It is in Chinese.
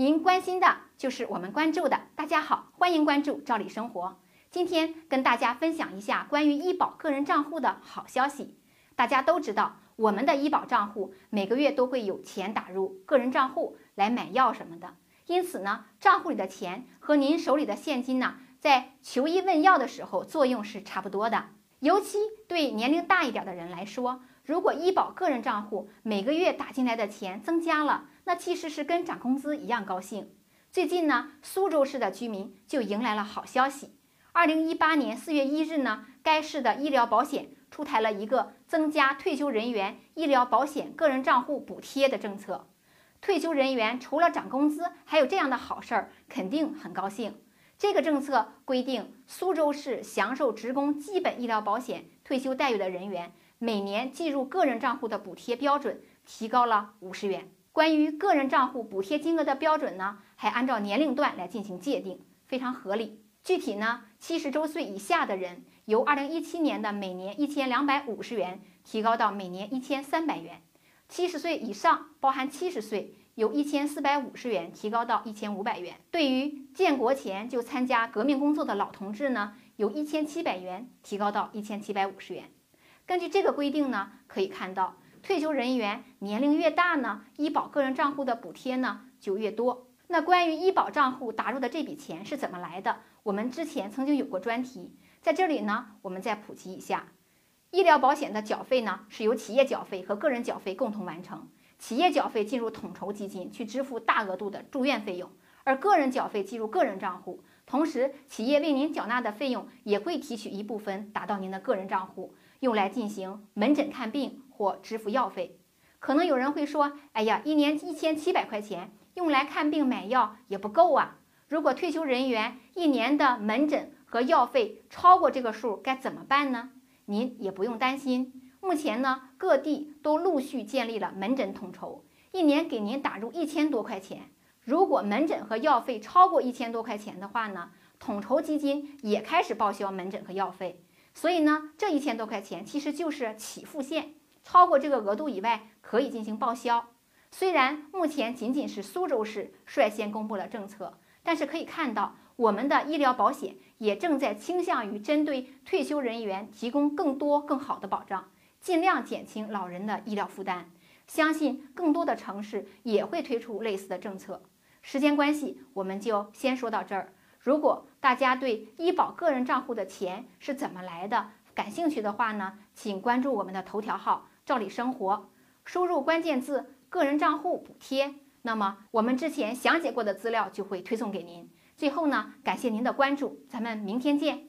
您关心的就是我们关注的。大家好，欢迎关注赵理生活。今天跟大家分享一下关于医保个人账户的好消息。大家都知道，我们的医保账户每个月都会有钱打入个人账户来买药什么的，因此呢，账户里的钱和您手里的现金呢，在求医问药的时候作用是差不多的。尤其对年龄大一点的人来说，如果医保个人账户每个月打进来的钱增加了，那其实是跟涨工资一样高兴。最近呢，苏州市的居民就迎来了好消息。二零一八年四月一日呢，该市的医疗保险出台了一个增加退休人员医疗保险个人账户补贴的政策。退休人员除了涨工资，还有这样的好事儿，肯定很高兴。这个政策规定，苏州市享受职工基本医疗保险退休待遇的人员，每年计入个人账户的补贴标准提高了五十元。关于个人账户补贴金额的标准呢，还按照年龄段来进行界定，非常合理。具体呢，七十周岁以下的人由二零一七年的每年一千两百五十元提高到每年一千三百元；七十岁以上（包含七十岁）由一千四百五十元提高到一千五百元。对于建国前就参加革命工作的老同志呢，由一千七百元提高到一千七百五十元。根据这个规定呢，可以看到，退休人员年龄越大呢，医保个人账户的补贴呢就越多。那关于医保账户打入的这笔钱是怎么来的？我们之前曾经有过专题，在这里呢，我们再普及一下。医疗保险的缴费呢，是由企业缴费和个人缴费共同完成。企业缴费进入统筹基金去支付大额度的住院费用，而个人缴费进入个人账户。同时，企业为您缴纳的费用也会提取一部分打到您的个人账户，用来进行门诊看病或支付药费。可能有人会说：“哎呀，一年一千七百块钱。”用来看病买药也不够啊！如果退休人员一年的门诊和药费超过这个数，该怎么办呢？您也不用担心，目前呢各地都陆续建立了门诊统筹，一年给您打入一千多块钱。如果门诊和药费超过一千多块钱的话呢，统筹基金也开始报销门诊和药费。所以呢，这一千多块钱其实就是起付线，超过这个额度以外可以进行报销。虽然目前仅仅是苏州市率先公布了政策，但是可以看到，我们的医疗保险也正在倾向于针对退休人员提供更多更好的保障，尽量减轻老人的医疗负担。相信更多的城市也会推出类似的政策。时间关系，我们就先说到这儿。如果大家对医保个人账户的钱是怎么来的感兴趣的话呢，请关注我们的头条号“照理生活”，输入关键字。个人账户补贴，那么我们之前详解过的资料就会推送给您。最后呢，感谢您的关注，咱们明天见。